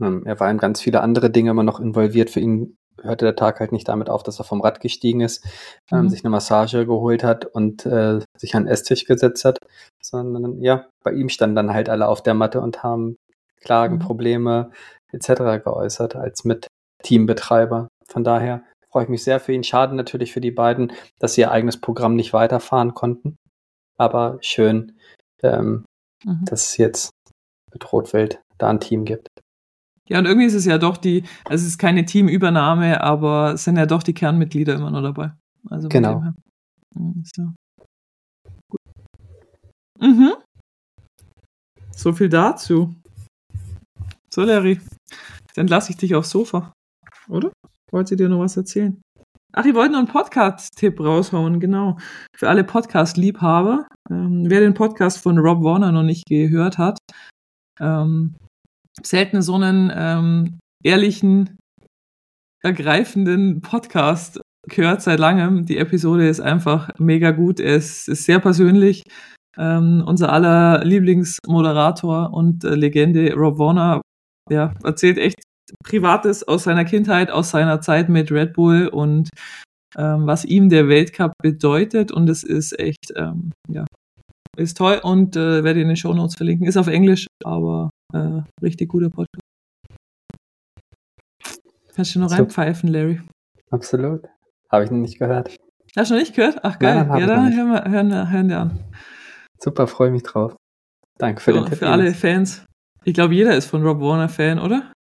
S2: Ähm, er war in ganz viele andere Dinge immer noch involviert. Für ihn hörte der Tag halt nicht damit auf, dass er vom Rad gestiegen ist, ähm, mhm. sich eine Massage geholt hat und äh, sich an den Esstisch gesetzt hat, sondern ja, bei ihm standen dann halt alle auf der Matte und haben Klagen, mhm. Probleme etc. geäußert als mit Teambetreiber. Von daher freue ich mich sehr für ihn. Schade natürlich für die beiden, dass sie ihr eigenes Programm nicht weiterfahren konnten. Aber schön, ähm, mhm. dass es jetzt mit Rotwild da ein Team gibt.
S1: Ja, und irgendwie ist es ja doch die, also es ist keine Teamübernahme, aber es sind ja doch die Kernmitglieder immer noch dabei. Also
S2: genau.
S1: So. Mhm. So viel dazu. So, Larry. Dann lasse ich dich aufs Sofa. Oder? Wollt ihr dir noch was erzählen? Ach, ich wollte noch einen Podcast-Tipp raushauen, genau. Für alle Podcast-Liebhaber. Ähm, wer den Podcast von Rob Warner noch nicht gehört hat, ähm, selten so einen ähm, ehrlichen ergreifenden Podcast gehört seit langem. Die Episode ist einfach mega gut. Es ist sehr persönlich. Ähm, unser aller Lieblingsmoderator und äh, Legende Rob Warner ja, erzählt echt Privates aus seiner Kindheit, aus seiner Zeit mit Red Bull und ähm, was ihm der Weltcup bedeutet. Und es ist echt, ähm, ja, ist toll und äh, werde in den Show Notes verlinken. Ist auf Englisch, aber äh, richtig guter Podcast. Kannst du noch reinpfeifen, Larry?
S2: Absolut. Habe ich noch nicht gehört.
S1: Hast du noch nicht gehört? Ach geil.
S2: Nein,
S1: ja, dann hören wir, hören, hören wir an.
S2: Super, freue mich drauf. Danke für
S1: so,
S2: den Tipp.
S1: Für alle Fans. Ich glaube, jeder ist von Rob Warner Fan, oder?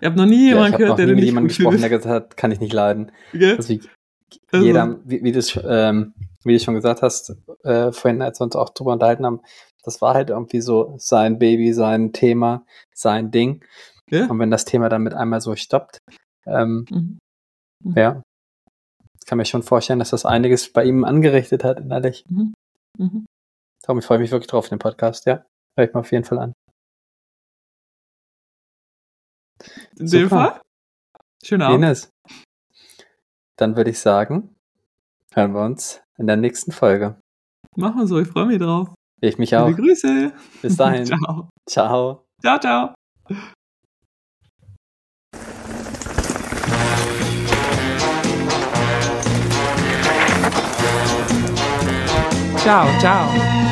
S1: Ich habe noch nie jemanden
S2: ja,
S1: gehört, der
S2: nie mit jemandem gesprochen, der gesagt hat, kann ich nicht leiden.
S1: Gell?
S2: Also wie,
S1: Also-
S2: jeder, wie, wie, du, ähm, wie du schon gesagt hast, äh, vorhin, als wir uns auch drüber unterhalten haben, das war halt irgendwie so sein Baby, sein Thema, sein Ding.
S1: Ja?
S2: Und wenn das Thema dann mit einmal so stoppt, ähm,
S1: Mhm.
S2: ja, kann mir schon vorstellen, dass das einiges bei ihm angerichtet hat, innerlich.
S1: Mhm. Mhm.
S2: Darum, ich freue mich wirklich drauf, den Podcast, ja. Hör ich mal auf jeden Fall an.
S1: In dem
S2: Super.
S1: Fall? Schönen Abend.
S2: Ines, dann würde ich sagen, hören wir uns in der nächsten Folge.
S1: Machen wir so, ich freue mich drauf.
S2: Ich mich auch.
S1: Liebe Grüße.
S2: Bis dahin.
S1: ciao.
S2: Ciao.
S1: Ciao, ciao. Ciao, ciao.